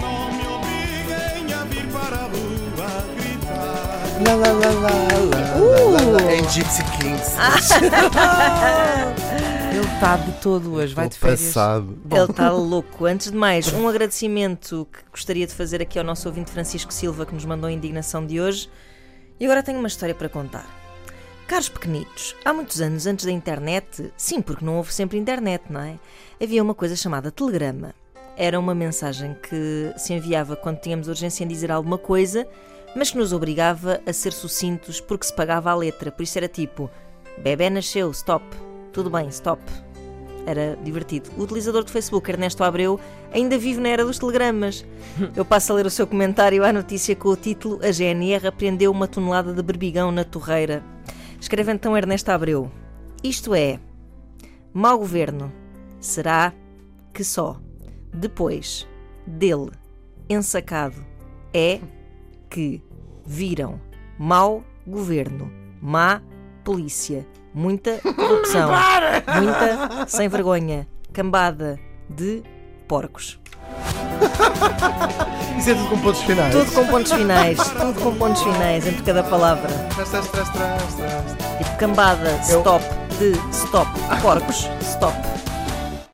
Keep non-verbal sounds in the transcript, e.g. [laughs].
Não me obriguem a vir para a rua gritar. Lá, lá, lá, lá, lá, lá, lá, lá. É Gypsy Kings. [laughs] Ele está de todo hoje, vai de férias. passado. Ele está louco. Antes de mais, um agradecimento que gostaria de fazer aqui ao nosso ouvinte Francisco Silva, que nos mandou a indignação de hoje. E agora tenho uma história para contar. Caros pequenitos, há muitos anos antes da internet, sim, porque não houve sempre internet, não é? Havia uma coisa chamada telegrama. Era uma mensagem que se enviava quando tínhamos urgência em dizer alguma coisa, mas que nos obrigava a ser sucintos porque se pagava a letra. Por isso era tipo: bebê nasceu, stop. Tudo bem, stop. Era divertido. O utilizador do Facebook, Ernesto Abreu, ainda vive na era dos telegramas. [laughs] Eu passo a ler o seu comentário à notícia com o título A GNR apreendeu uma tonelada de berbigão na torreira. Escreve então Ernesto Abreu. Isto é, mau governo. Será que só depois dele ensacado é que viram mau governo, má polícia, muita corrupção, [laughs] muita sem vergonha, cambada de porcos. [laughs] Isso é tudo com pontos finais. Tudo com pontos finais, [laughs] tudo com pontos finais entre cada palavra. Tipo cambada, stop, de stop, porcos, stop.